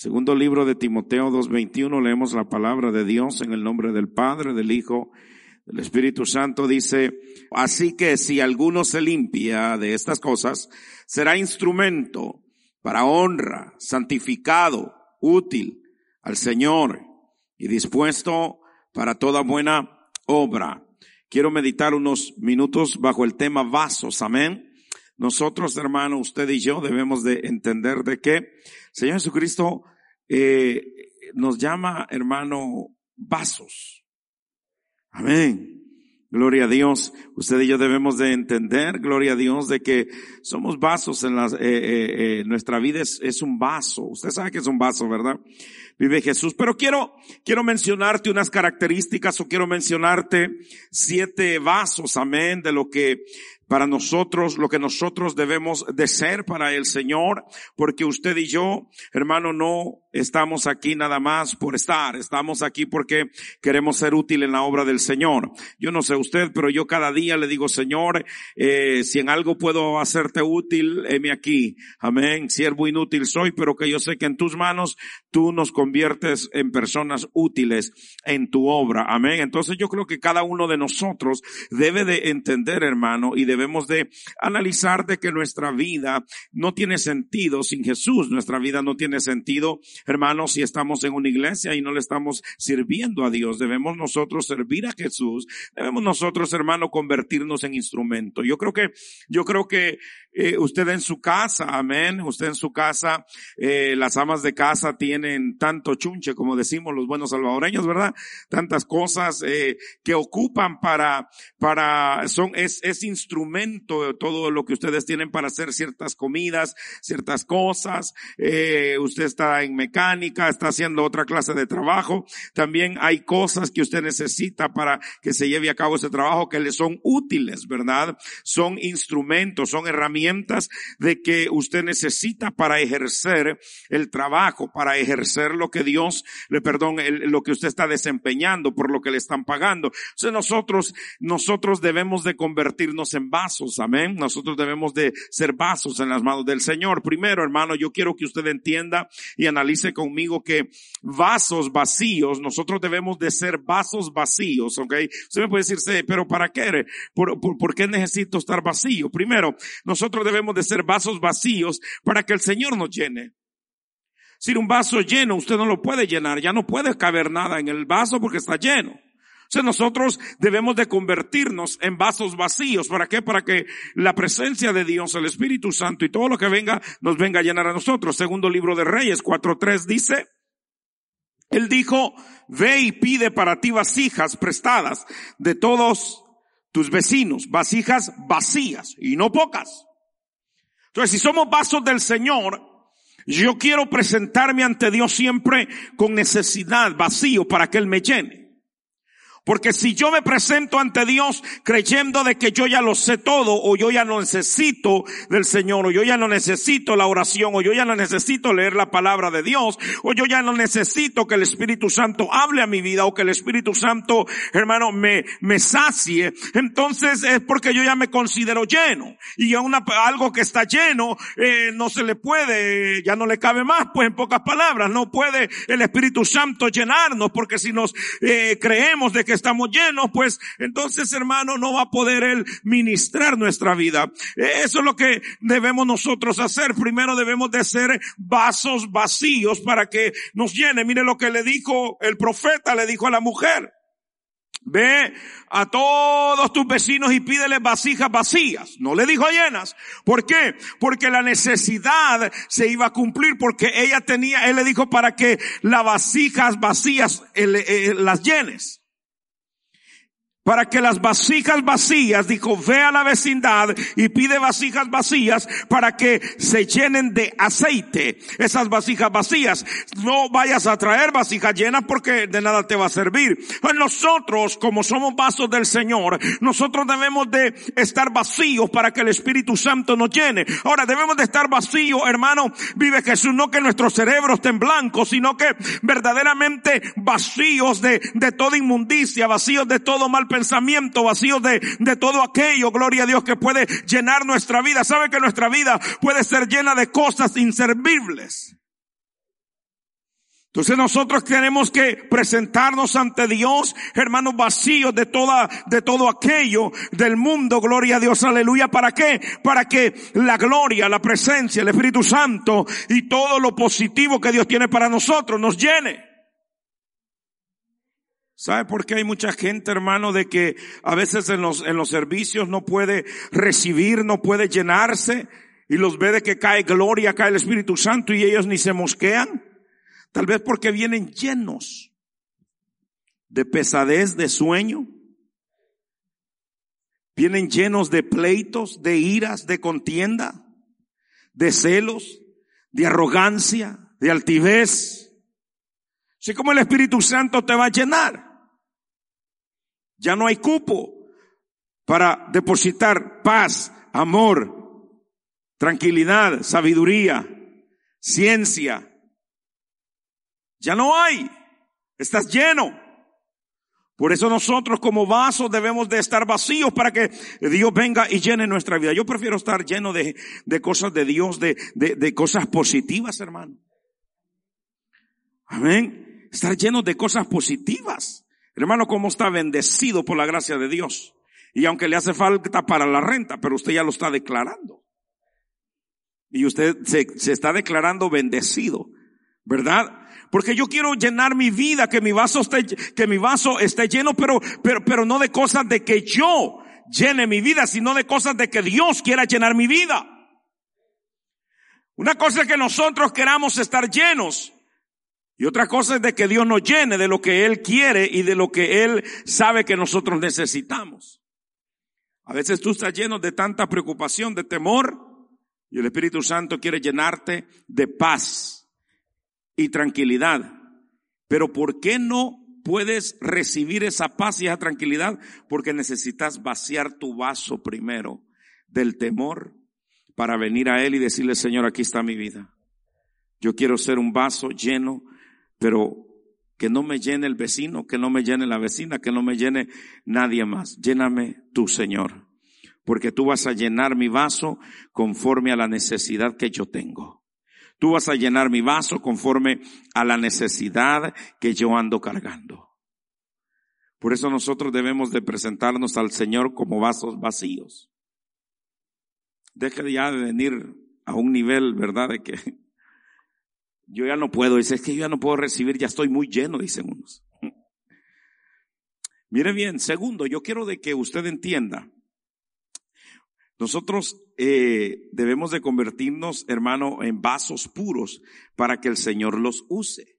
Segundo libro de Timoteo 2.21, leemos la palabra de Dios en el nombre del Padre, del Hijo, del Espíritu Santo. Dice, así que si alguno se limpia de estas cosas, será instrumento para honra, santificado, útil al Señor y dispuesto para toda buena obra. Quiero meditar unos minutos bajo el tema vasos. Amén. Nosotros, hermano, usted y yo debemos de entender de que Señor Jesucristo eh, nos llama, hermano, vasos. Amén. Gloria a Dios. Usted y yo debemos de entender, gloria a Dios, de que somos vasos en las, eh, eh, nuestra vida es, es, un vaso. Usted sabe que es un vaso, ¿verdad? Vive Jesús. Pero quiero, quiero mencionarte unas características o quiero mencionarte siete vasos, amén, de lo que para nosotros, lo que nosotros debemos de ser para el Señor, porque usted y yo, hermano, no estamos aquí nada más por estar, estamos aquí porque queremos ser útil en la obra del Señor. Yo no sé usted, pero yo cada día le digo, Señor, eh, si en algo puedo hacerte útil, heme aquí. Amén. Siervo inútil soy, pero que yo sé que en tus manos tú nos conviertes en personas útiles en tu obra. Amén. Entonces yo creo que cada uno de nosotros debe de entender, hermano, y debemos de analizar de que nuestra vida no tiene sentido sin Jesús. Nuestra vida no tiene sentido, hermanos, si estamos en una iglesia y no le estamos sirviendo a Dios. Debemos nosotros servir a Jesús. Debemos nosotros, hermano, convertirnos en instrumento. Yo creo que, yo creo que eh, usted en su casa, amén, usted en su casa, eh, las amas de casa tienen tanto chunche, como decimos los buenos salvadoreños, ¿verdad? Tantas cosas eh, que ocupan para, para, son, es, es instrumento todo lo que ustedes tienen para hacer ciertas comidas, ciertas cosas. Eh, usted está en mecánica, está haciendo otra clase de trabajo. También hay cosas que usted necesita para que se lleve a cabo ese trabajo que le son útiles, ¿verdad? Son instrumentos, son herramientas de que usted necesita para ejercer el trabajo, para ejercer lo que Dios, le perdón, lo que usted está desempeñando por lo que le están pagando. Entonces nosotros, nosotros debemos de convertirnos en vasos, amén. Nosotros debemos de ser vasos en las manos del Señor. Primero, hermano, yo quiero que usted entienda y analice conmigo que vasos vacíos, nosotros debemos de ser vasos vacíos, ok. Usted me puede decir, pero ¿para qué? ¿Por, por, por qué necesito estar vacío? Primero, nosotros nosotros debemos de ser vasos vacíos para que el Señor nos llene. Si un vaso lleno, usted no lo puede llenar, ya no puede caber nada en el vaso porque está lleno. O nosotros debemos de convertirnos en vasos vacíos. ¿Para qué? Para que la presencia de Dios, el Espíritu Santo y todo lo que venga, nos venga a llenar a nosotros. Segundo libro de Reyes 4.3 dice, Él dijo, ve y pide para ti vasijas prestadas de todos tus vecinos, vasijas vacías y no pocas. Entonces, si somos vasos del Señor, yo quiero presentarme ante Dios siempre con necesidad, vacío, para que Él me llene. Porque si yo me presento ante Dios creyendo de que yo ya lo sé todo, o yo ya no necesito del Señor, o yo ya no necesito la oración, o yo ya no necesito leer la palabra de Dios, o yo ya no necesito que el Espíritu Santo hable a mi vida, o que el Espíritu Santo, hermano, me, me sacie, entonces es porque yo ya me considero lleno. Y a una, algo que está lleno, eh, no se le puede, ya no le cabe más, pues en pocas palabras, no puede el Espíritu Santo llenarnos, porque si nos eh, creemos de que estamos llenos, pues entonces hermano no va a poder Él ministrar nuestra vida. Eso es lo que debemos nosotros hacer. Primero debemos de ser vasos vacíos para que nos llene. Mire lo que le dijo el profeta, le dijo a la mujer. Ve a todos tus vecinos y pídeles vasijas vacías. No le dijo llenas. ¿Por qué? Porque la necesidad se iba a cumplir porque ella tenía, él le dijo para que las vasijas vacías eh, las llenes para que las vasijas vacías, dijo, ve a la vecindad y pide vasijas vacías para que se llenen de aceite esas vasijas vacías. No vayas a traer vasijas llenas porque de nada te va a servir. Pues nosotros, como somos vasos del Señor, nosotros debemos de estar vacíos para que el Espíritu Santo nos llene. Ahora debemos de estar vacíos, hermano, vive Jesús, no que nuestros cerebros estén blancos, sino que verdaderamente vacíos de, de toda inmundicia, vacíos de todo mal pensamiento pensamiento vacío de, de todo aquello, gloria a Dios, que puede llenar nuestra vida. ¿Sabe que nuestra vida puede ser llena de cosas inservibles? Entonces nosotros tenemos que presentarnos ante Dios, hermanos vacíos de toda, de todo aquello del mundo, gloria a Dios, aleluya. ¿Para qué? Para que la gloria, la presencia, el Espíritu Santo y todo lo positivo que Dios tiene para nosotros nos llene. ¿Sabe por qué hay mucha gente, hermano, de que a veces en los, en los servicios no puede recibir, no puede llenarse y los ve de que cae gloria, cae el Espíritu Santo y ellos ni se mosquean? Tal vez porque vienen llenos de pesadez, de sueño. Vienen llenos de pleitos, de iras, de contienda, de celos, de arrogancia, de altivez. Así como el Espíritu Santo te va a llenar. Ya no hay cupo para depositar paz, amor, tranquilidad, sabiduría, ciencia, ya no hay. Estás lleno. Por eso nosotros como vasos debemos de estar vacíos para que Dios venga y llene nuestra vida. Yo prefiero estar lleno de, de cosas de Dios, de, de, de cosas positivas, hermano. Amén. Estar lleno de cosas positivas. Hermano, cómo está bendecido por la gracia de Dios. Y aunque le hace falta para la renta, pero usted ya lo está declarando. Y usted se, se está declarando bendecido. ¿Verdad? Porque yo quiero llenar mi vida, que mi vaso esté, que mi vaso esté lleno, pero, pero, pero no de cosas de que yo llene mi vida, sino de cosas de que Dios quiera llenar mi vida. Una cosa es que nosotros queramos estar llenos. Y otra cosa es de que Dios nos llene de lo que Él quiere y de lo que Él sabe que nosotros necesitamos. A veces tú estás lleno de tanta preocupación, de temor, y el Espíritu Santo quiere llenarte de paz y tranquilidad. Pero ¿por qué no puedes recibir esa paz y esa tranquilidad? Porque necesitas vaciar tu vaso primero del temor para venir a Él y decirle, Señor, aquí está mi vida. Yo quiero ser un vaso lleno, pero que no me llene el vecino, que no me llene la vecina, que no me llene nadie más. Lléname tú, Señor, porque tú vas a llenar mi vaso conforme a la necesidad que yo tengo. Tú vas a llenar mi vaso conforme a la necesidad que yo ando cargando. Por eso nosotros debemos de presentarnos al Señor como vasos vacíos. Deja ya de venir a un nivel, ¿verdad? De que yo ya no puedo, dice, es que yo ya no puedo recibir, ya estoy muy lleno, dicen unos. Mire bien, segundo, yo quiero de que usted entienda nosotros eh, debemos de convertirnos, hermano, en vasos puros para que el Señor los use.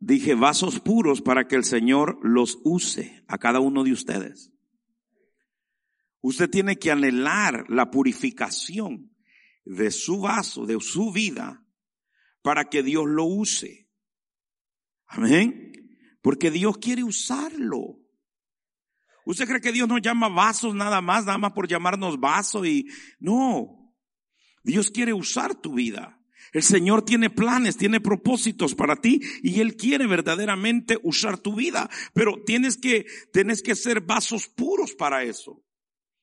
Dije vasos puros para que el Señor los use a cada uno de ustedes. Usted tiene que anhelar la purificación de su vaso, de su vida, para que Dios lo use. Amén. Porque Dios quiere usarlo. ¿Usted cree que Dios nos llama vasos nada más, nada más por llamarnos vaso y no? Dios quiere usar tu vida. El Señor tiene planes, tiene propósitos para ti y Él quiere verdaderamente usar tu vida. Pero tienes que, tienes que ser vasos puros para eso.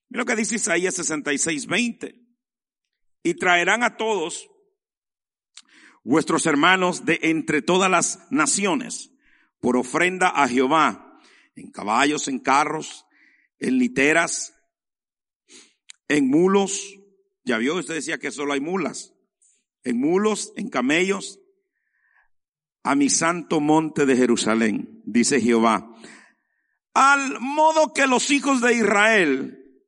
Mira lo que dice Isaías 66, 20. Y traerán a todos vuestros hermanos de entre todas las naciones por ofrenda a Jehová en caballos, en carros, en literas, en mulos. Ya vio, usted decía que solo hay mulas. En mulos, en camellos, a mi santo monte de Jerusalén, dice Jehová. Al modo que los hijos de Israel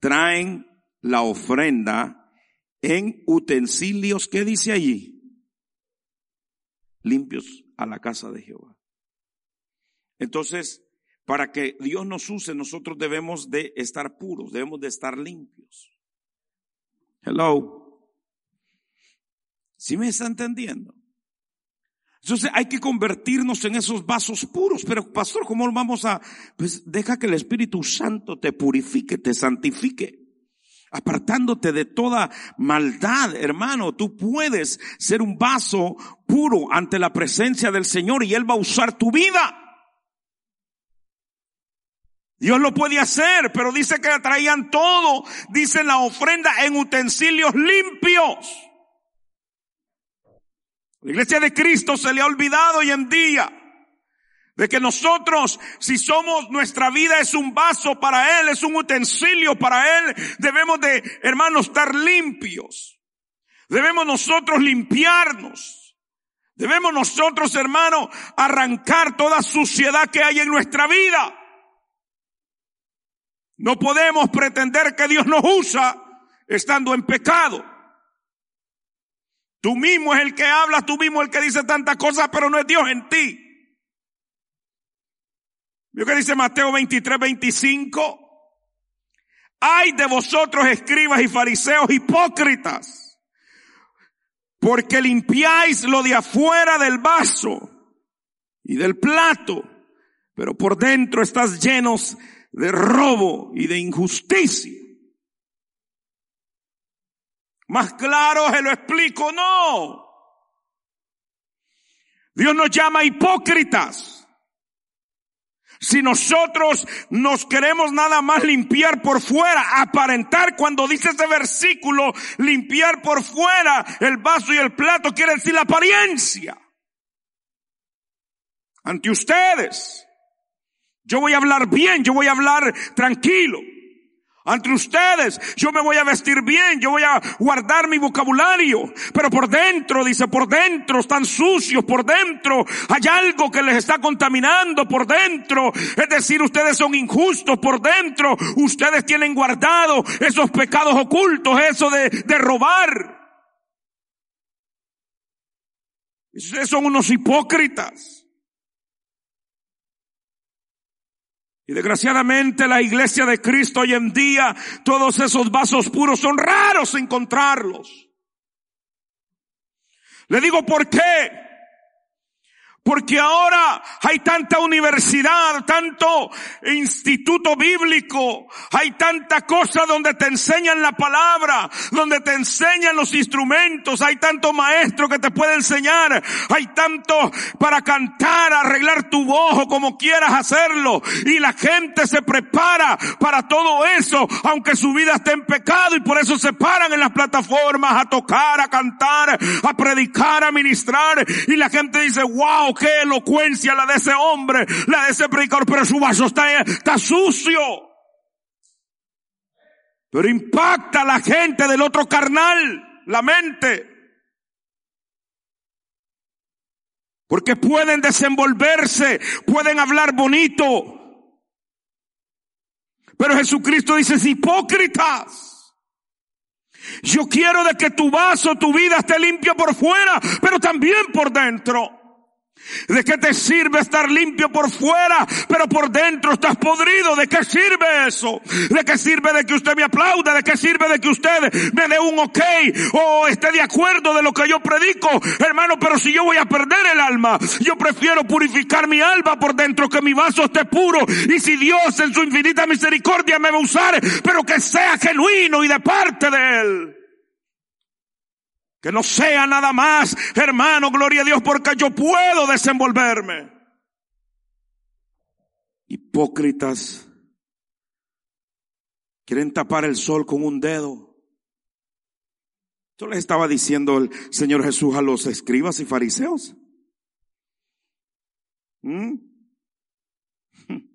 traen la ofrenda en utensilios, ¿qué dice allí? Limpios a la casa de Jehová. Entonces, para que Dios nos use, nosotros debemos de estar puros, debemos de estar limpios. Hello. ¿Sí me está entendiendo? Entonces hay que convertirnos en esos vasos puros. Pero pastor, ¿cómo vamos a? Pues deja que el Espíritu Santo te purifique, te santifique. Apartándote de toda maldad, hermano, tú puedes ser un vaso puro ante la presencia del Señor y Él va a usar tu vida. Dios lo puede hacer, pero dice que traían todo, dice la ofrenda en utensilios limpios. La iglesia de Cristo se le ha olvidado hoy en día de que nosotros, si somos, nuestra vida es un vaso para Él, es un utensilio para Él, debemos de, hermanos, estar limpios. Debemos nosotros limpiarnos. Debemos nosotros, hermanos, arrancar toda suciedad que hay en nuestra vida. No podemos pretender que Dios nos usa estando en pecado. Tú mismo es el que habla, tú mismo es el que dice tantas cosas, pero no es Dios en ti. ¿Vio que dice Mateo 23, 25? Hay de vosotros escribas y fariseos hipócritas, porque limpiáis lo de afuera del vaso y del plato, pero por dentro estás llenos de robo y de injusticia. Más claro se lo explico, no. Dios nos llama hipócritas. Si nosotros nos queremos nada más limpiar por fuera, aparentar cuando dice ese versículo, limpiar por fuera el vaso y el plato, quiere decir la apariencia. Ante ustedes. Yo voy a hablar bien, yo voy a hablar tranquilo. Ante ustedes, yo me voy a vestir bien, yo voy a guardar mi vocabulario, pero por dentro, dice, por dentro están sucios, por dentro hay algo que les está contaminando, por dentro, es decir, ustedes son injustos, por dentro, ustedes tienen guardado esos pecados ocultos, eso de, de robar. Ustedes son unos hipócritas. Y desgraciadamente la iglesia de Cristo hoy en día, todos esos vasos puros son raros encontrarlos. Le digo por qué. Porque ahora hay tanta universidad, tanto instituto bíblico, hay tanta cosa donde te enseñan la palabra, donde te enseñan los instrumentos, hay tanto maestro que te puede enseñar, hay tanto para cantar, arreglar tu voz o como quieras hacerlo. Y la gente se prepara para todo eso, aunque su vida esté en pecado y por eso se paran en las plataformas a tocar, a cantar, a predicar, a ministrar. Y la gente dice, wow, qué elocuencia la de ese hombre, la de ese predicador, pero su vaso está, está sucio. Pero impacta a la gente del otro carnal, la mente. Porque pueden desenvolverse, pueden hablar bonito. Pero Jesucristo dice, hipócritas. Yo quiero de que tu vaso, tu vida esté limpio por fuera, pero también por dentro. ¿De qué te sirve estar limpio por fuera, pero por dentro estás podrido? ¿De qué sirve eso? ¿De qué sirve de que usted me aplaude? ¿De qué sirve de que usted me dé un ok o esté de acuerdo de lo que yo predico? Hermano, pero si yo voy a perder el alma, yo prefiero purificar mi alma por dentro, que mi vaso esté puro. Y si Dios en su infinita misericordia me va a usar, pero que sea genuino y de parte de Él. Que no sea nada más, hermano, gloria a Dios, porque yo puedo desenvolverme. Hipócritas. Quieren tapar el sol con un dedo. Esto le estaba diciendo el Señor Jesús a los escribas y fariseos. ¿Mm?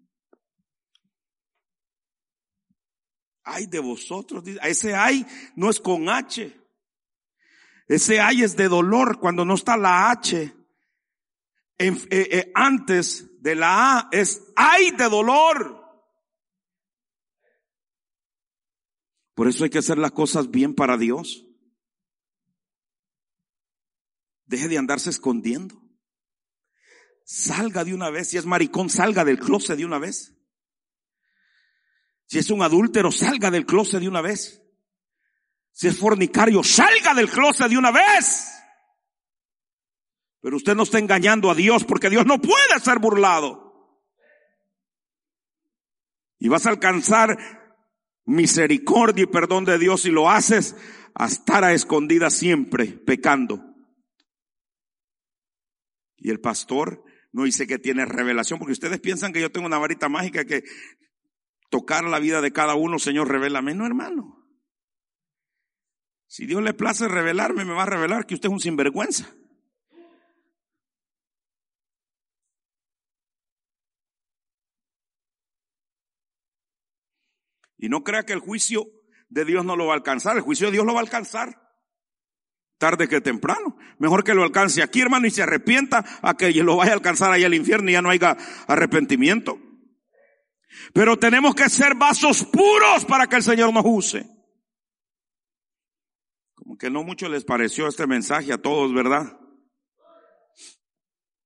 Ay de vosotros, ese ay no es con H. Ese ay es de dolor cuando no está la H. Eh, eh, antes de la A es ay de dolor. Por eso hay que hacer las cosas bien para Dios. Deje de andarse escondiendo. Salga de una vez. Si es maricón, salga del closet de una vez. Si es un adúltero, salga del closet de una vez. Si es fornicario, salga del closet de una vez. Pero usted no está engañando a Dios porque Dios no puede ser burlado. Y vas a alcanzar misericordia y perdón de Dios si lo haces a estar a escondida siempre pecando. Y el pastor no dice que tiene revelación, porque ustedes piensan que yo tengo una varita mágica que tocar la vida de cada uno, Señor, revélame. No, hermano. Si Dios le place revelarme, me va a revelar que usted es un sinvergüenza. Y no crea que el juicio de Dios no lo va a alcanzar. El juicio de Dios lo va a alcanzar tarde que temprano. Mejor que lo alcance aquí, hermano, y se arrepienta a que lo vaya a alcanzar allá al infierno y ya no haya arrepentimiento. Pero tenemos que ser vasos puros para que el Señor nos use. Como que no mucho les pareció este mensaje a todos, ¿verdad?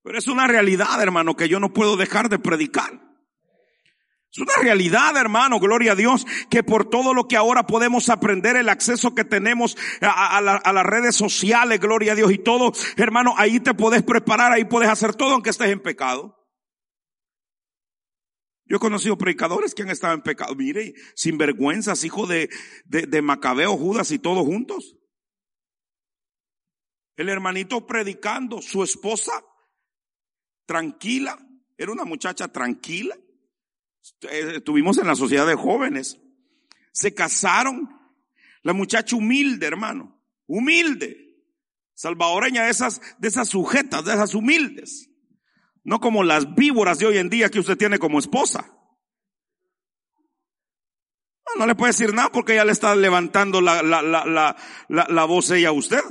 Pero es una realidad, hermano, que yo no puedo dejar de predicar. Es una realidad, hermano, gloria a Dios, que por todo lo que ahora podemos aprender, el acceso que tenemos a, las redes sociales, gloria a Dios y todo, hermano, ahí te puedes preparar, ahí puedes hacer todo aunque estés en pecado. Yo he conocido predicadores que han estado en pecado, mire, sin vergüenzas, hijo de, de, de Macabeo, Judas y todos juntos. El hermanito predicando, su esposa tranquila, era una muchacha tranquila. Estuvimos en la sociedad de jóvenes. Se casaron. La muchacha humilde, hermano. Humilde. Salvadoreña de esas, de esas sujetas, de esas humildes. No como las víboras de hoy en día que usted tiene como esposa. No, le puede decir nada porque ella le está levantando la, la, la, la, la voz ella a usted.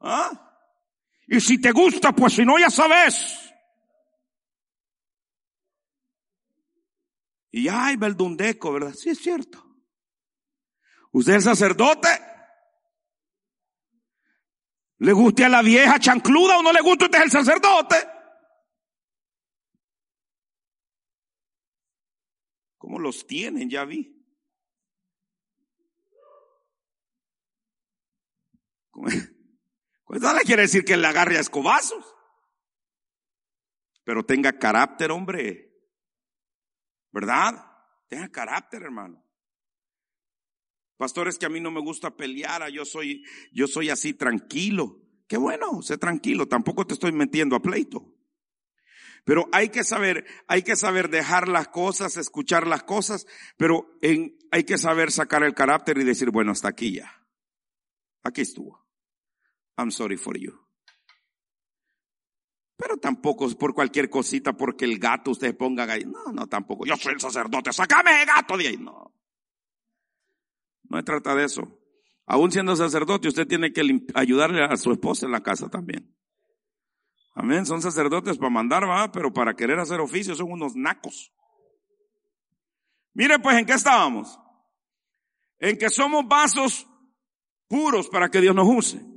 ¿Ah? Y si te gusta, pues si no, ya sabes. Y ay, Beldundeco, ¿verdad? Sí, es cierto. ¿Usted es sacerdote? ¿Le guste a la vieja chancluda o no le gusta? Usted es el sacerdote. ¿Cómo los tienen? Ya vi. Pues no le quiere decir que le agarre a escobazos. Pero tenga carácter, hombre. ¿Verdad? Tenga carácter, hermano. Pastores que a mí no me gusta pelear, yo soy, yo soy así tranquilo. Qué bueno, sé tranquilo, tampoco te estoy metiendo a pleito. Pero hay que saber, hay que saber dejar las cosas, escuchar las cosas, pero en, hay que saber sacar el carácter y decir, bueno, hasta aquí ya. Aquí estuvo. I'm sorry for you. Pero tampoco es por cualquier cosita, porque el gato usted ponga ahí. No, no, tampoco. Yo soy el sacerdote, sácame el gato de ahí. No. No se trata de eso. Aún siendo sacerdote, usted tiene que ayudarle a su esposa en la casa también. Amén. Son sacerdotes para mandar, va, pero para querer hacer oficio son unos nacos. Mire pues en qué estábamos. En que somos vasos puros para que Dios nos use.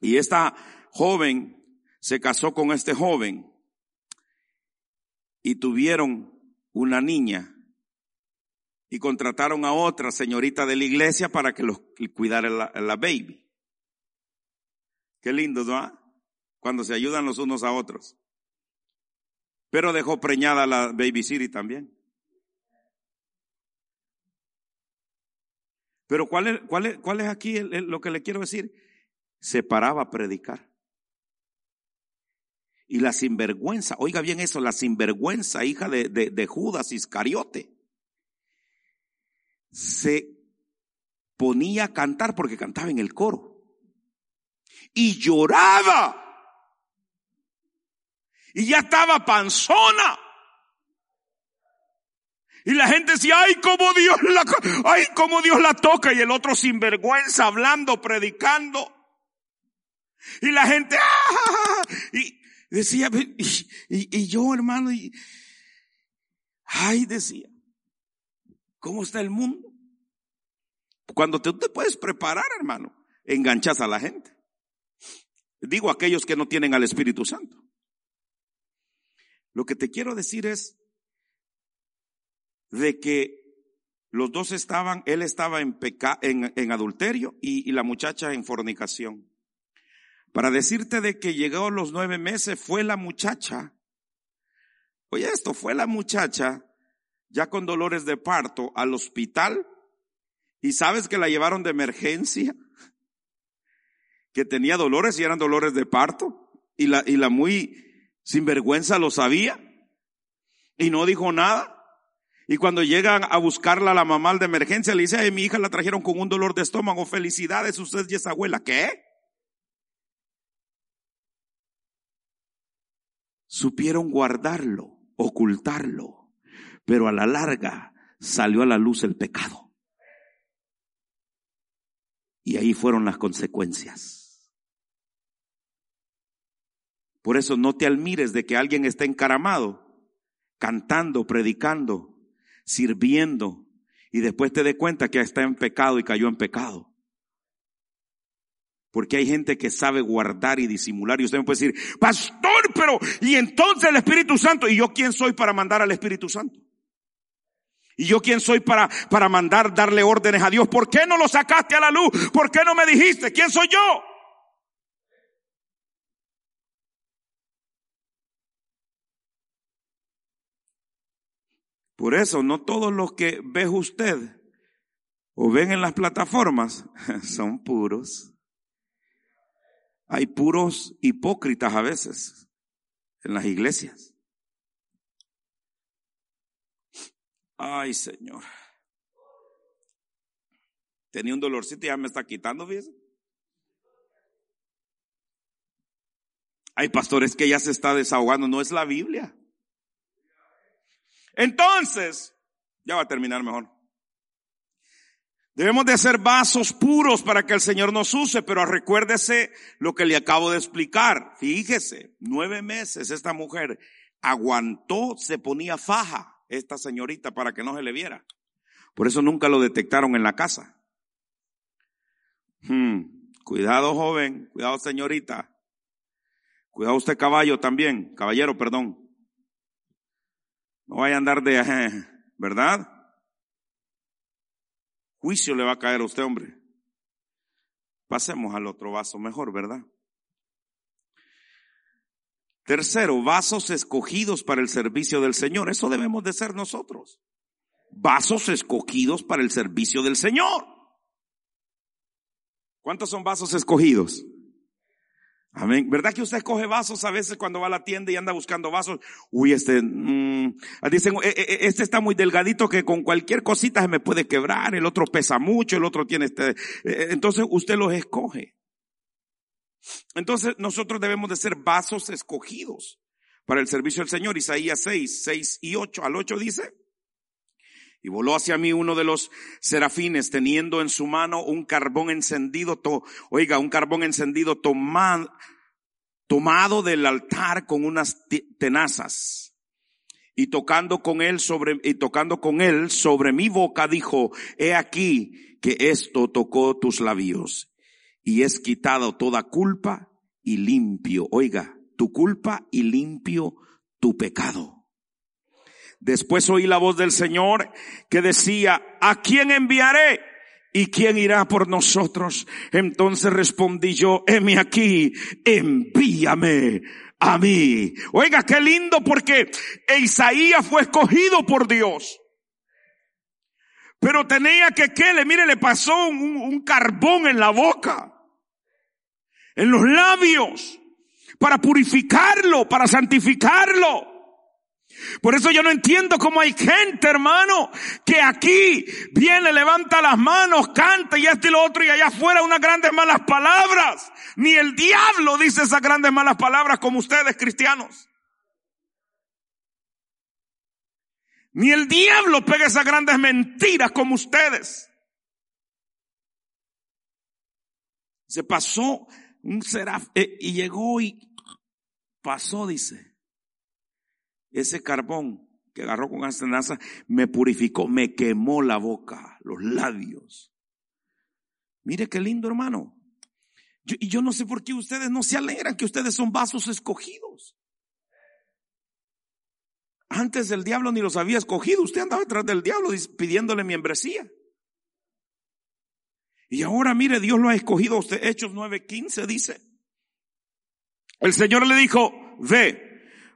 Y esta joven se casó con este joven y tuvieron una niña y contrataron a otra señorita de la iglesia para que los cuidara la, baby. Qué lindo, ¿no? Cuando se ayudan los unos a otros. Pero dejó preñada la baby city también. Pero ¿cuál es, cuál es, cuál es aquí lo que le quiero decir? Se paraba a predicar. Y la sinvergüenza, oiga bien eso, la sinvergüenza, hija de, de, Judas Iscariote, se ponía a cantar porque cantaba en el coro. Y lloraba. Y ya estaba panzona. Y la gente decía, ay, cómo Dios la, ay, cómo Dios la toca. Y el otro sinvergüenza hablando, predicando. Y la gente, ¡ah! y decía, y, yo hermano, y, ay, decía, ¿cómo está el mundo? Cuando tú te puedes preparar, hermano, enganchas a la gente. Digo aquellos que no tienen al Espíritu Santo. Lo que te quiero decir es de que los dos estaban, él estaba en, en, adulterio y, y la muchacha en fornicación. Para decirte de que llegó los nueve meses, fue la muchacha. Oye, esto fue la muchacha ya con dolores de parto al hospital y sabes que la llevaron de emergencia, que tenía dolores y eran dolores de parto y la, y la muy sinvergüenza lo sabía y no dijo nada. Y cuando llegan a buscarla la mamá de emergencia, le dice, Ay, mi hija la trajeron con un dolor de estómago, felicidades, usted y esa abuela. ¿Qué? Supieron guardarlo, ocultarlo, pero a la larga salió a la luz el pecado. Y ahí fueron las consecuencias. Por eso no te admires de que alguien esté encaramado, cantando, predicando, sirviendo, y después te dé cuenta que está en pecado y cayó en pecado. Porque hay gente que sabe guardar y disimular. Y usted me puede decir, pastor, pero, y entonces el Espíritu Santo, ¿y yo quién soy para mandar al Espíritu Santo? ¿Y yo quién soy para, para mandar, darle órdenes a Dios? ¿Por qué no lo sacaste a la luz? ¿Por qué no me dijiste? ¿Quién soy yo? Por eso no todos los que ve usted o ven en las plataformas son puros. Hay puros hipócritas a veces en las iglesias. Ay, Señor. Tenía un dolorcito y ya me está quitando, fíjese. Hay pastores que ya se está desahogando, no es la Biblia. Entonces, ya va a terminar mejor. Debemos de ser vasos puros para que el Señor nos use, pero recuérdese lo que le acabo de explicar. Fíjese, nueve meses esta mujer aguantó, se ponía faja, esta señorita, para que no se le viera. Por eso nunca lo detectaron en la casa. Hmm, cuidado joven, cuidado señorita. Cuidado usted caballo también, caballero, perdón. No vaya a andar de, ¿verdad? Juicio le va a caer a usted, hombre. Pasemos al otro vaso mejor, ¿verdad? Tercero, vasos escogidos para el servicio del Señor. Eso debemos de ser nosotros. Vasos escogidos para el servicio del Señor. ¿Cuántos son vasos escogidos? Amén. ¿Verdad que usted coge vasos a veces cuando va a la tienda y anda buscando vasos? Uy, este, mm, dicen, e, e, e, este está muy delgadito que con cualquier cosita se me puede quebrar, el otro pesa mucho, el otro tiene este, entonces usted los escoge. Entonces nosotros debemos de ser vasos escogidos para el servicio del Señor. Isaías 6, 6 y 8, al 8 dice, y voló hacia mí uno de los serafines teniendo en su mano un carbón encendido, oiga, un carbón encendido tomado, tomado del altar con unas tenazas. Y tocando con él sobre, y tocando con él sobre mi boca dijo, he aquí que esto tocó tus labios y es quitado toda culpa y limpio, oiga, tu culpa y limpio tu pecado. Después oí la voz del Señor que decía, ¿a quién enviaré? ¿Y quién irá por nosotros? Entonces respondí yo, heme aquí, envíame a mí. Oiga, qué lindo porque Isaías fue escogido por Dios. Pero tenía que, ¿qué? Le, mire, le pasó un, un carbón en la boca, en los labios, para purificarlo, para santificarlo. Por eso yo no entiendo cómo hay gente, hermano, que aquí viene, levanta las manos, canta y esto y lo otro y allá afuera unas grandes malas palabras. Ni el diablo dice esas grandes malas palabras como ustedes, cristianos. Ni el diablo pega esas grandes mentiras como ustedes. Se pasó un seraf eh, y llegó y pasó, dice ese carbón que agarró con esa tenaza me purificó, me quemó la boca, los labios. Mire qué lindo hermano. y yo no sé por qué ustedes no se alegran que ustedes son vasos escogidos. Antes el diablo ni los había escogido. Usted andaba detrás del diablo pidiéndole membresía. Y ahora mire, Dios lo ha escogido a usted. Hechos 9:15 dice. El Señor le dijo, ve,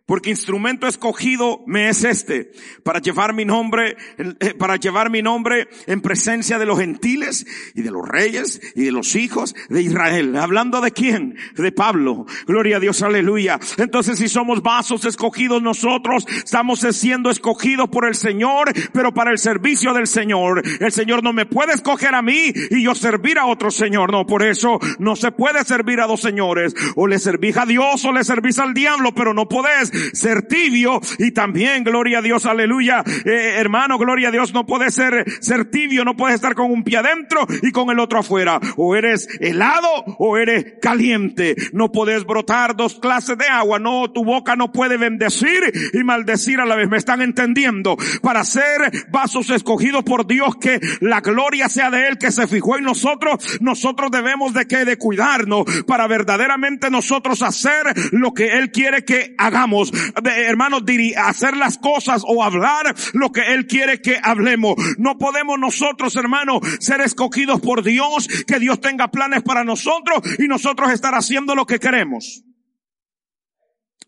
porque instrumento escogido me es este, para llevar mi nombre, eh, para llevar mi nombre en presencia de los gentiles y de los reyes y de los hijos de Israel. Hablando de quién? De Pablo. Gloria a Dios, aleluya. Entonces si somos vasos escogidos nosotros, estamos siendo escogidos por el Señor, pero para el servicio del Señor. El Señor no me puede escoger a mí y yo servir a otro Señor. No, por eso no se puede servir a dos señores. O le servís a Dios o le servís al diablo, pero no podés ser tibio y también, gloria a Dios, aleluya, eh, hermano, gloria a Dios, no puedes ser, ser tibio, no puedes estar con un pie adentro y con el otro afuera. O eres helado o eres caliente. No puedes brotar dos clases de agua. No, tu boca no puede bendecir y maldecir a la vez. ¿Me están entendiendo? Para ser vasos escogidos por Dios, que la gloria sea de Él que se fijó en nosotros, nosotros debemos de que de cuidarnos para verdaderamente nosotros hacer lo que Él quiere que hagamos. Hermanos, hacer las cosas o hablar lo que Él quiere que hablemos. No podemos nosotros, hermanos, ser escogidos por Dios, que Dios tenga planes para nosotros y nosotros estar haciendo lo que queremos.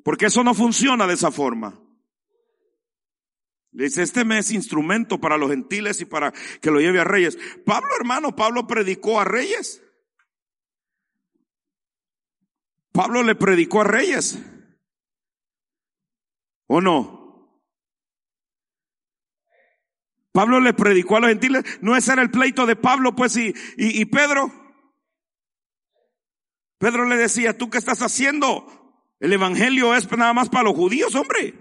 Porque eso no funciona de esa forma. Dice, este mes instrumento para los gentiles y para que lo lleve a reyes. Pablo, hermano, Pablo predicó a reyes. Pablo le predicó a reyes. ¿O no? Pablo le predicó a los gentiles. No ese era el pleito de Pablo, pues, y, y, y Pedro. Pedro le decía, ¿tú qué estás haciendo? El evangelio es nada más para los judíos, hombre.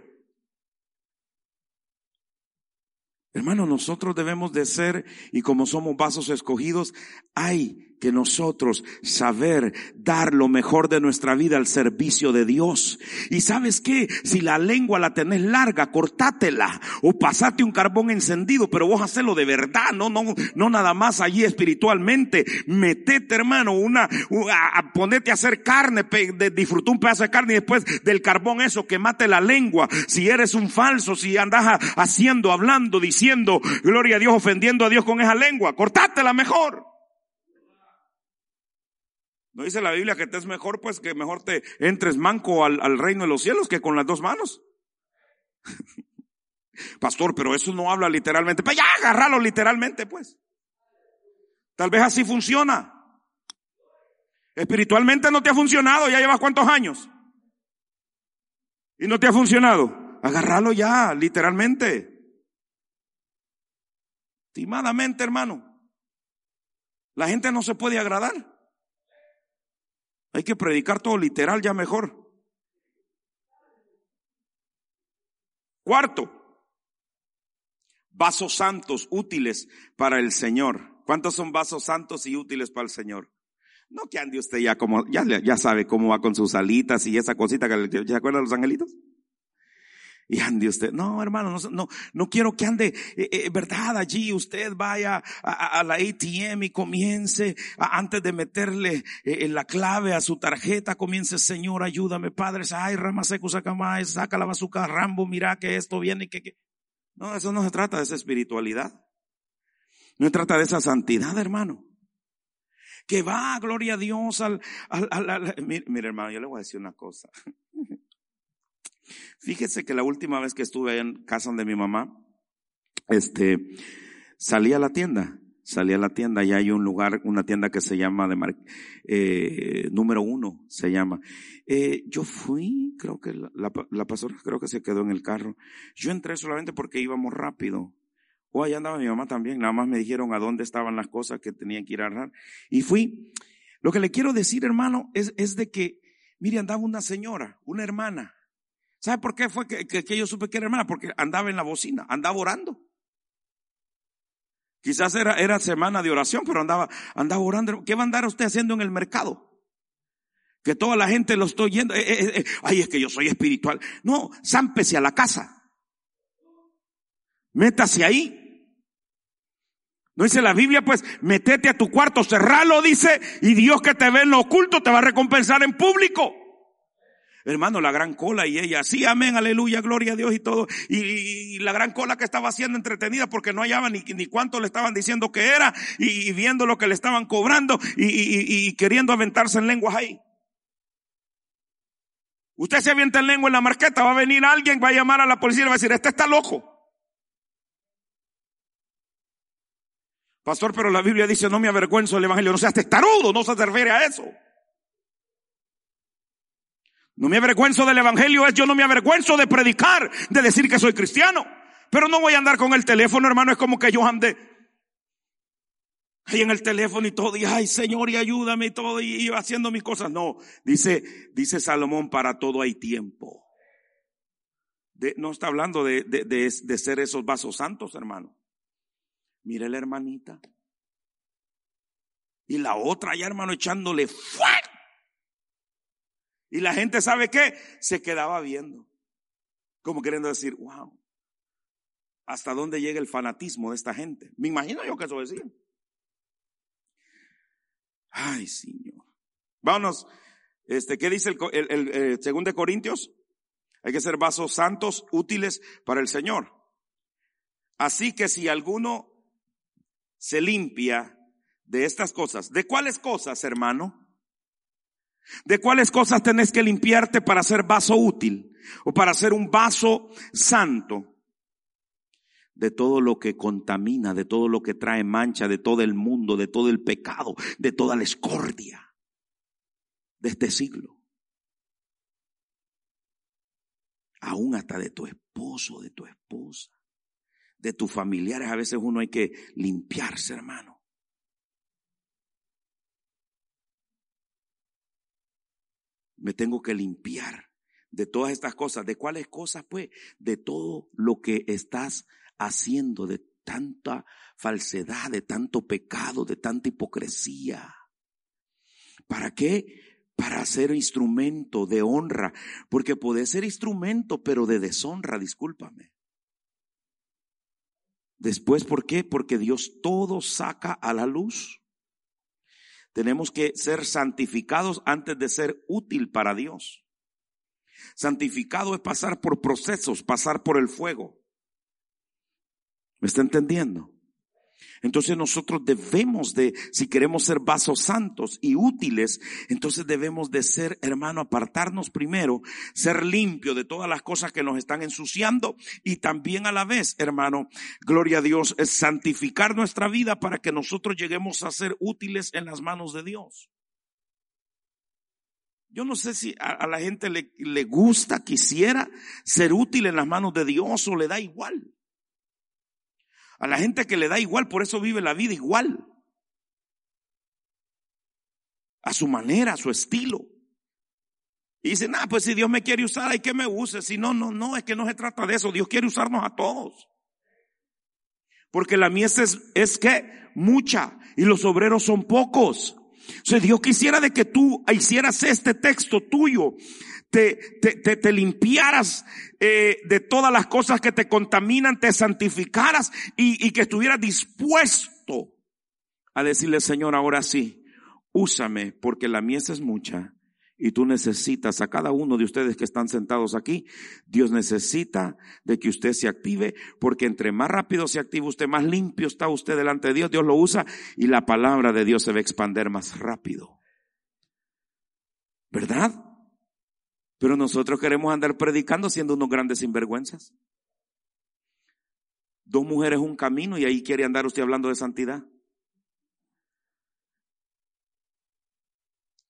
Hermano, nosotros debemos de ser, y como somos vasos escogidos, hay que nosotros saber dar lo mejor de nuestra vida al servicio de Dios. Y sabes qué, si la lengua la tenés larga, cortátela o pasate un carbón encendido, pero vos hacelo de verdad, no, no, no nada más allí espiritualmente. Metete, hermano, una, a, ponete a hacer carne, de, disfrutó un pedazo de carne y después del carbón eso, que mate la lengua. Si eres un falso, si andas haciendo, hablando, diciendo, gloria a Dios, ofendiendo a Dios con esa lengua, cortátela mejor. ¿No dice la Biblia que te es mejor, pues, que mejor te entres manco al, al reino de los cielos que con las dos manos? Pastor, pero eso no habla literalmente. Pues ya, agárralo literalmente, pues. Tal vez así funciona. Espiritualmente no te ha funcionado, ya llevas cuántos años. Y no te ha funcionado. Agárralo ya, literalmente. Estimadamente, hermano. La gente no se puede agradar. Hay que predicar todo literal ya mejor. Cuarto, vasos santos útiles para el Señor. ¿Cuántos son vasos santos y útiles para el Señor? No que ande usted ya como, ya, ya sabe cómo va con sus alitas y esa cosita que, ¿se acuerdan los angelitos? Y ande usted, no hermano, no, no, no quiero que ande, eh, eh, verdad, allí usted vaya a, la ATM y comience, antes de meterle eh, la clave a su tarjeta, comience, Señor, ayúdame, Padre, ay, rama seco, saca más, saca la bazooka, Rambo, mira que esto viene, que, que. No, eso no se trata de esa espiritualidad. No se trata de esa santidad, hermano. Que va, gloria a Dios, al, al, al mire hermano, yo le voy a decir una cosa. Fíjese que la última vez que estuve en casa de mi mamá, este, salí a la tienda, salí a la tienda y hay un lugar, una tienda que se llama de eh, número uno, se llama. Eh, yo fui, creo que la, la, pastora creo que se quedó en el carro. Yo entré solamente porque íbamos rápido. O oh, allá andaba mi mamá también, nada más me dijeron a dónde estaban las cosas que tenían que ir a agarrar. Y fui. Lo que le quiero decir, hermano, es, es de que, mire, andaba una señora, una hermana, ¿Sabe por qué fue que, yo supe que era hermana? Porque andaba en la bocina, andaba orando. Quizás era, era semana de oración, pero andaba, andaba orando. ¿Qué va a andar usted haciendo en el mercado? Que toda la gente lo estoy yendo. Eh, eh, eh, ay, es que yo soy espiritual. No, zámpese a la casa. Métase ahí. No dice la Biblia, pues, metete a tu cuarto, cerralo, dice, y Dios que te ve en lo oculto te va a recompensar en público hermano, la gran cola y ella, sí, amén, aleluya, gloria a Dios y todo. Y, la gran cola que estaba haciendo entretenida porque no hallaba ni, cuánto le estaban diciendo que era y, viendo lo que le estaban cobrando y, queriendo aventarse en lenguas ahí. Usted se avienta en lengua en la marqueta, va a venir alguien, va a llamar a la policía y va a decir, este está loco. Pastor, pero la Biblia dice, no me avergüenzo del Evangelio. No seas testarudo, no se refiere a eso. No me avergüenzo del evangelio, es yo no me avergüenzo de predicar, de decir que soy cristiano. Pero no voy a andar con el teléfono, hermano, es como que yo ande ahí en el teléfono y todo, y ay Señor, y ayúdame y todo, y, y haciendo mis cosas. No, dice, dice Salomón, para todo hay tiempo. no está hablando de, de, ser esos vasos santos, hermano. Mire la hermanita. Y la otra ya, hermano, echándole. Y la gente, ¿sabe qué? Se quedaba viendo. Como queriendo decir, wow, ¿hasta dónde llega el fanatismo de esta gente? Me imagino yo que eso decía. Ay, Señor. Vámonos. Este, ¿qué dice el, el, eh, segundo de Corintios? Hay que ser vasos santos, útiles para el Señor. Así que si alguno se limpia de estas cosas, ¿de cuáles cosas, hermano? ¿De cuáles cosas tenés que limpiarte para ser vaso útil o para ser un vaso santo? De todo lo que contamina, de todo lo que trae mancha, de todo el mundo, de todo el pecado, de toda la escordia de este siglo. Aún hasta de tu esposo, de tu esposa, de tus familiares. A veces uno hay que limpiarse, hermano. Me tengo que limpiar de todas estas cosas. ¿De cuáles cosas? Pues de todo lo que estás haciendo, de tanta falsedad, de tanto pecado, de tanta hipocresía. ¿Para qué? Para ser instrumento de honra, porque puede ser instrumento, pero de deshonra, discúlpame. Después, ¿por qué? Porque Dios todo saca a la luz. Tenemos que ser santificados antes de ser útil para Dios. Santificado es pasar por procesos, pasar por el fuego. ¿Me está entendiendo? Entonces nosotros debemos de, si queremos ser vasos santos y útiles, entonces debemos de ser, hermano, apartarnos primero, ser limpio de todas las cosas que nos están ensuciando y también a la vez, hermano, gloria a Dios, es santificar nuestra vida para que nosotros lleguemos a ser útiles en las manos de Dios. Yo no sé si a, la gente le, le gusta, quisiera ser útil en las manos de Dios o le da igual. A la gente que le da igual, por eso vive la vida igual. A su manera, a su estilo. Y dicen, ah, pues si Dios me quiere usar, hay que me use. Si no, no, no, es que no se trata de eso. Dios quiere usarnos a todos. Porque la mies es, es que mucha y los obreros son pocos. O sea, Dios quisiera de que tú hicieras este texto tuyo te, te, limpiaras eh, de todas las cosas que te contaminan, te santificaras y, y que estuvieras dispuesto a decirle, Señor, ahora sí, úsame porque la mies es mucha y tú necesitas a cada uno de ustedes que están sentados aquí, Dios necesita de que usted se active, porque entre más rápido se active usted, más limpio está usted delante de Dios, Dios lo usa y la palabra de Dios se va a expander más rápido. ¿Verdad? Pero nosotros queremos andar predicando siendo unos grandes sinvergüenzas. Dos mujeres, un camino y ahí quiere andar usted hablando de santidad.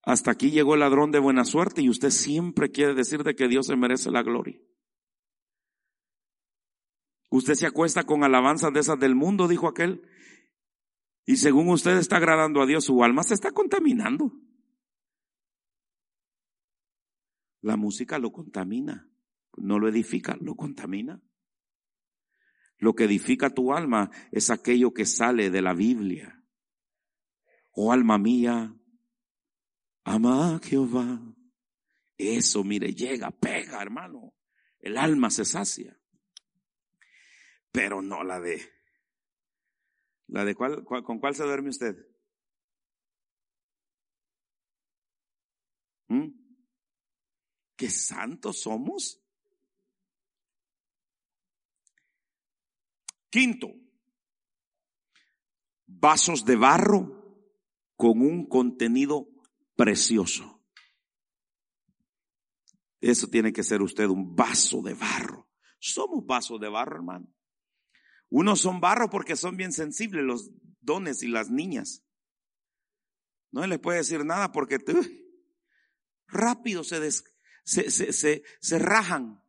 Hasta aquí llegó el ladrón de buena suerte y usted siempre quiere decir de que Dios se merece la gloria. Usted se acuesta con alabanzas de esas del mundo, dijo aquel. Y según usted está agradando a Dios, su alma se está contaminando. La música lo contamina, no lo edifica, lo contamina. Lo que edifica tu alma es aquello que sale de la Biblia. Oh alma mía, ama a Jehová. Eso, mire, llega, pega, hermano. El alma se sacia. Pero no la de. ¿La de cuál, con cuál se duerme usted? ¿Mm? ¿Qué santos somos? Quinto, vasos de barro con un contenido precioso. Eso tiene que ser usted un vaso de barro. Somos vasos de barro, hermano. Unos son barro porque son bien sensibles los dones y las niñas. No les puede decir nada porque rápido se, des, se, se, se, se rajan.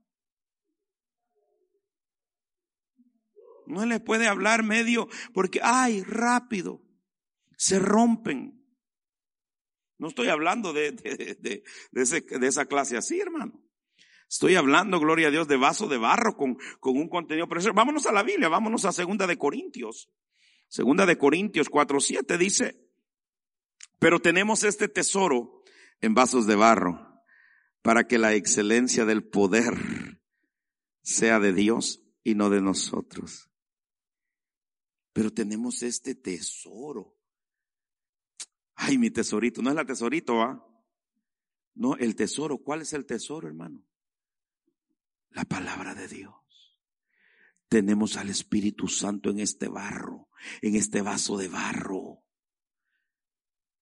No les puede hablar medio porque, ay, rápido, se rompen. No estoy hablando de, de, de, de, esa clase así, hermano. Estoy hablando, gloria a Dios, de vaso de barro con, con un contenido precioso. Vámonos a la Biblia, vámonos a Segunda de Corintios. Segunda de Corintios 4.7 dice, pero tenemos este tesoro en vasos de barro para que la excelencia del poder sea de Dios y no de nosotros. Pero tenemos este tesoro. Ay, mi tesorito, no es la tesorito, ¿ah? No, el tesoro. ¿Cuál es el tesoro, hermano? La palabra de Dios. Tenemos al Espíritu Santo en este barro, en este vaso de barro.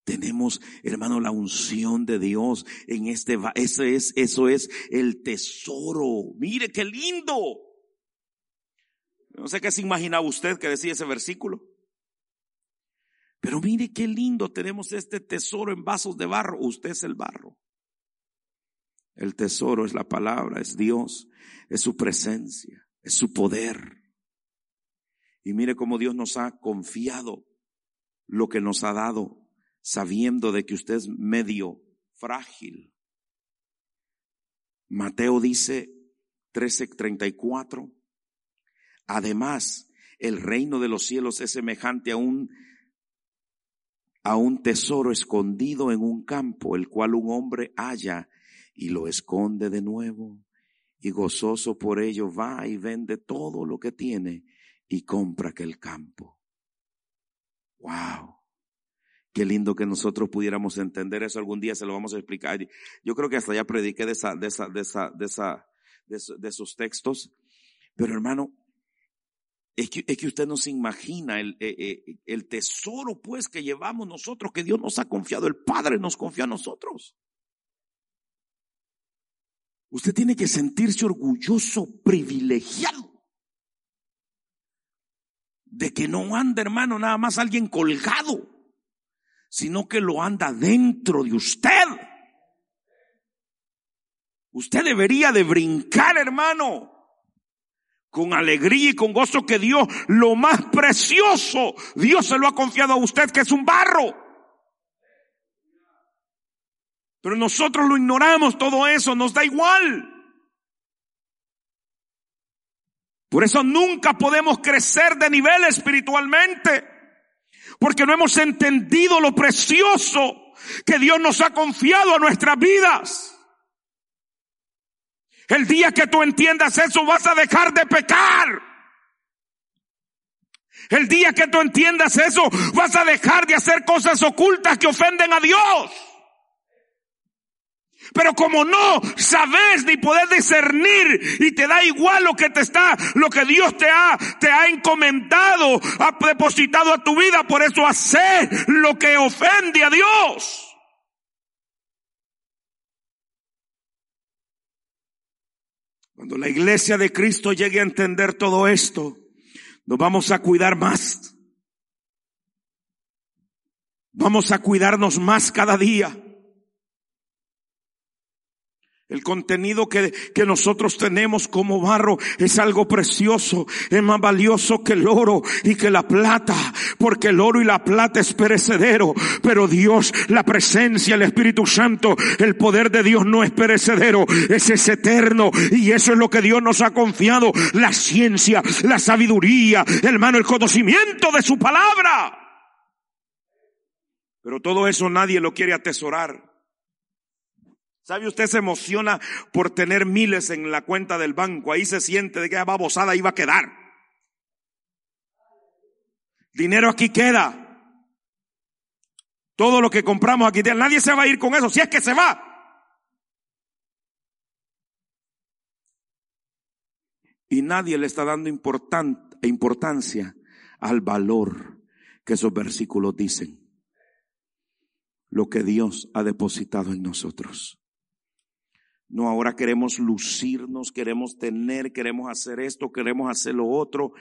Tenemos, hermano, la unción de Dios en este, eso es, eso es el tesoro. Mire qué lindo. No sé qué se imaginaba usted que decía ese versículo. Pero mire qué lindo tenemos este tesoro en vasos de barro. Usted es el barro. El tesoro es la palabra, es Dios, es su presencia, es su poder. Y mire cómo Dios nos ha confiado lo que nos ha dado sabiendo de que usted es medio frágil. Mateo dice 13:34, además, el reino de los cielos es semejante a un, a un tesoro escondido en un campo, el cual un hombre halla y lo esconde de nuevo, y gozoso por ello va y vende todo lo que tiene y compra aquel campo. Wow. Qué lindo que nosotros pudiéramos entender eso. Algún día se lo vamos a explicar. Yo creo que hasta ya prediqué de esa, de esa, de esa, de esa, de, esos textos. Pero hermano, es que, es que usted no se imagina el, eh, eh, el tesoro pues que llevamos nosotros, que Dios nos ha confiado, el Padre nos confía a nosotros. Usted tiene que sentirse orgulloso, privilegiado, de que no anda, hermano, nada más alguien colgado sino que lo anda dentro de usted. Usted debería de brincar, hermano, con alegría y con gozo que Dios, lo más precioso, Dios se lo ha confiado a usted, que es un barro. Pero nosotros lo ignoramos todo eso, nos da igual. Por eso nunca podemos crecer de nivel espiritualmente. Porque no hemos entendido lo precioso que Dios nos ha confiado a nuestras vidas. El día que tú entiendas eso vas a dejar de pecar. El día que tú entiendas eso vas a dejar de hacer cosas ocultas que ofenden a Dios. Pero como no sabes ni puedes discernir y te da igual lo que te está, lo que Dios te ha, te ha encomendado, ha depositado a tu vida, por eso hacer lo que ofende a Dios. Cuando la iglesia de Cristo llegue a entender todo esto, nos vamos a cuidar más. Vamos a cuidarnos más cada día. El contenido que, que, nosotros tenemos como barro es algo precioso, es más valioso que el oro y que la plata, porque el oro y la plata es perecedero, pero Dios, la presencia, el Espíritu Santo, el poder de Dios no es perecedero, ese es eterno y eso es lo que Dios nos ha confiado, la ciencia, la sabiduría, hermano, el conocimiento de su palabra. Pero todo eso nadie lo quiere atesorar. ¿Sabe usted se emociona por tener miles en la cuenta del banco? Ahí se siente de que babosada iba a quedar. Dinero aquí queda. Todo lo que compramos aquí, nadie se va a ir con eso, si es que se va. Y nadie le está dando importancia al valor que esos versículos dicen. Lo que Dios ha depositado en nosotros. No, ahora queremos lucirnos, queremos tener, queremos hacer esto, queremos hacer lo otro.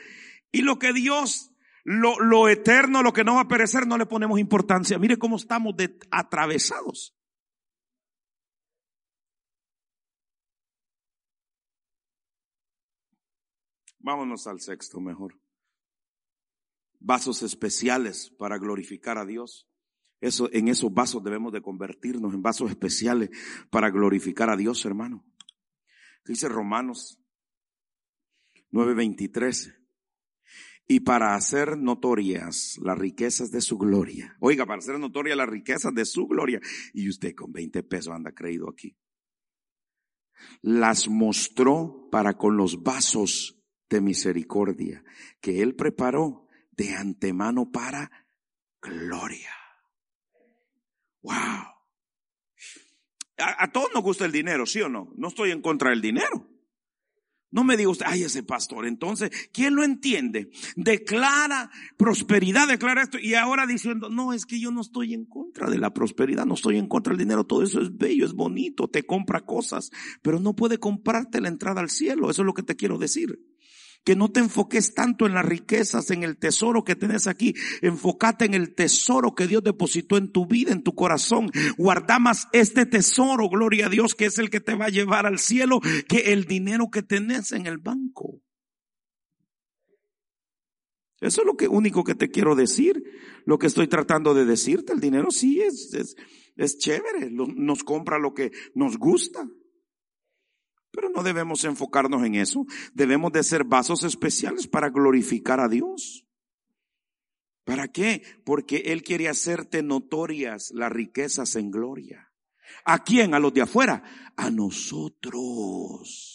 Y lo que Dios, lo, eterno, lo que no va a perecer, no le ponemos importancia. Mire cómo estamos atravesados. Vámonos al sexto mejor. Vasos especiales para glorificar a Dios. Eso, en esos vasos debemos de convertirnos en vasos especiales para glorificar a Dios, hermano. dice Romanos 9:23. Y para hacer notorias las riquezas de su gloria. Oiga, para hacer notorias las riquezas de su gloria. Y usted con 20 pesos anda creído aquí. Las mostró para con los vasos de misericordia que él preparó de antemano para gloria. Wow. A, todos nos gusta el dinero, ¿sí o no? No estoy en contra del dinero. No me diga usted, ay, ese pastor. Entonces, ¿quién lo entiende? Declara prosperidad, declara esto. Y ahora diciendo, no, es que yo no estoy en contra de la prosperidad, no estoy en contra del dinero. Todo eso es bello, es bonito, te compra cosas, pero no puede comprarte la entrada al cielo. Eso es lo que te quiero decir que no te enfoques tanto en las riquezas, en el tesoro que tenés aquí. Enfócate en el tesoro que Dios depositó en tu vida, en tu corazón. Guarda más este tesoro, gloria a Dios, que es el que te va a llevar al cielo, que el dinero que tenés en el banco. Eso es lo que, único que te quiero decir. Lo que estoy tratando de decirte, el dinero sí es, es, es chévere, nos compra lo que nos gusta. Pero no debemos enfocarnos en eso. Debemos de ser vasos especiales para glorificar a Dios. ¿Para qué? Porque Él quiere hacerte notorias las riquezas en gloria. ¿A quién? A los de afuera. A nosotros.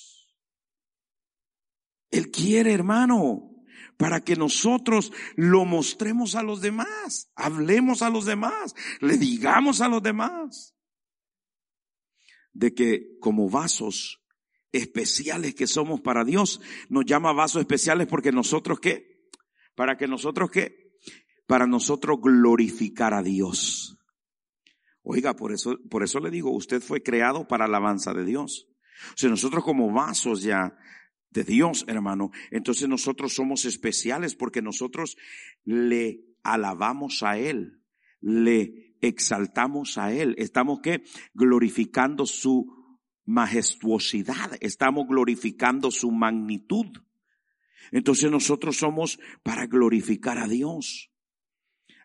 Él quiere, hermano, para que nosotros lo mostremos a los demás, hablemos a los demás, le digamos a los demás de que como vasos especiales que somos para Dios. Nos llama vasos especiales porque nosotros qué? Para que nosotros qué? Para nosotros glorificar a Dios. Oiga, por eso, por eso le digo, usted fue creado para alabanza de Dios. O sea, nosotros como vasos ya de Dios, hermano, entonces nosotros somos especiales porque nosotros le alabamos a Él, le exaltamos a Él. Estamos que glorificando su majestuosidad, estamos glorificando su magnitud. Entonces nosotros somos para glorificar a Dios.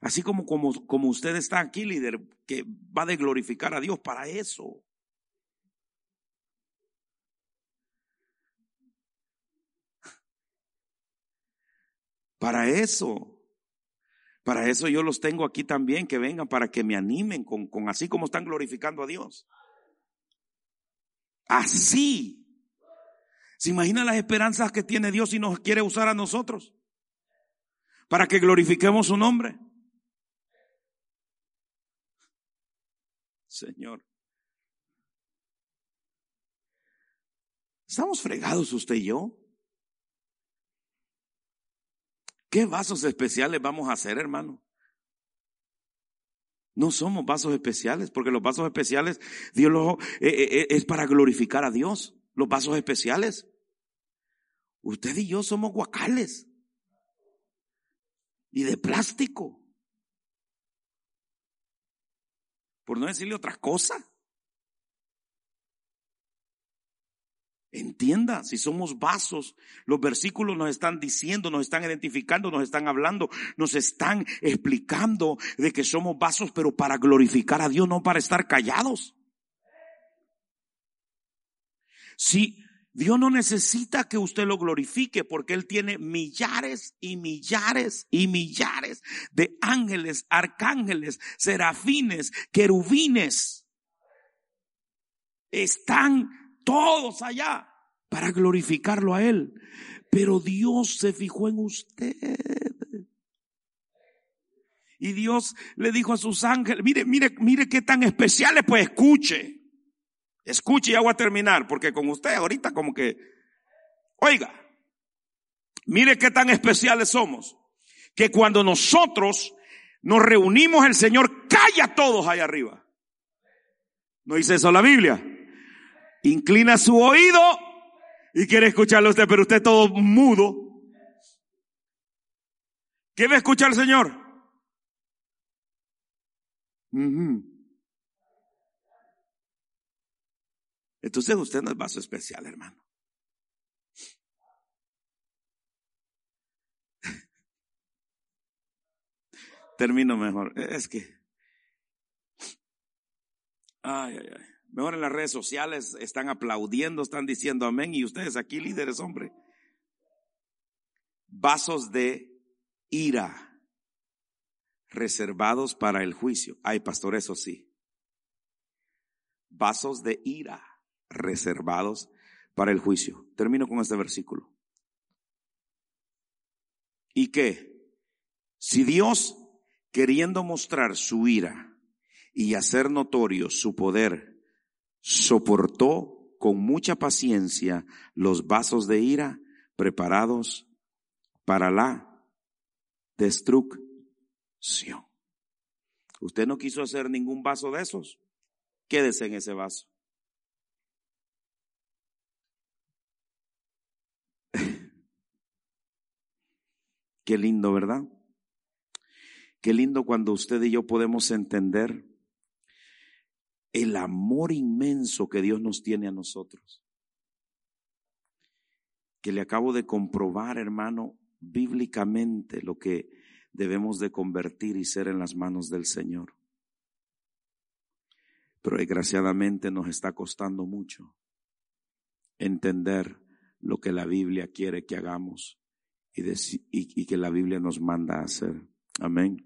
Así como, como, como usted está aquí, líder, que va de glorificar a Dios para eso. Para eso. Para eso yo los tengo aquí también, que vengan para que me animen con, con así como están glorificando a Dios. Así. ¿Se imagina las esperanzas que tiene Dios y nos quiere usar a nosotros? Para que glorifiquemos su nombre. Señor. ¿Estamos fregados usted y yo? ¿Qué vasos especiales vamos a hacer, hermano? No somos vasos especiales, porque los vasos especiales, Dios los, eh, eh, eh, es para glorificar a Dios. Los vasos especiales. Usted y yo somos guacales. Y de plástico. Por no decirle otra cosa. Entienda, si somos vasos, los versículos nos están diciendo, nos están identificando, nos están hablando, nos están explicando de que somos vasos, pero para glorificar a Dios, no para estar callados. Si Dios no necesita que usted lo glorifique porque Él tiene millares y millares y millares de ángeles, arcángeles, serafines, querubines. Están todos allá para glorificarlo a Él. Pero Dios se fijó en usted. Y Dios le dijo a sus ángeles, mire, mire, mire qué tan especiales, pues escuche. Escuche y hago a terminar, porque con usted ahorita como que, oiga, mire qué tan especiales somos, que cuando nosotros nos reunimos el Señor calla a todos allá arriba. ¿No dice eso la Biblia? Inclina su oído y quiere escucharlo usted, pero usted todo mudo. ¿Qué va a escuchar el Señor? Entonces usted no es vaso especial, hermano. Termino mejor. Es que. Ay, ay, ay. Mejor en las redes sociales están aplaudiendo, están diciendo amén y ustedes aquí líderes, hombre. Vasos de ira reservados para el juicio. Ay, pastor, eso sí. Vasos de ira reservados para el juicio. Termino con este versículo. ¿Y qué? Si Dios, queriendo mostrar su ira y hacer notorio su poder, soportó con mucha paciencia los vasos de ira preparados para la destrucción. Usted no quiso hacer ningún vaso de esos. Quédese en ese vaso. Qué lindo, ¿verdad? Qué lindo cuando usted y yo podemos entender el amor inmenso que Dios nos tiene a nosotros. Que le acabo de comprobar, hermano, bíblicamente lo que debemos de convertir y ser en las manos del Señor. Pero desgraciadamente nos está costando mucho entender lo que la Biblia quiere que hagamos y, que la Biblia nos manda hacer. Amén.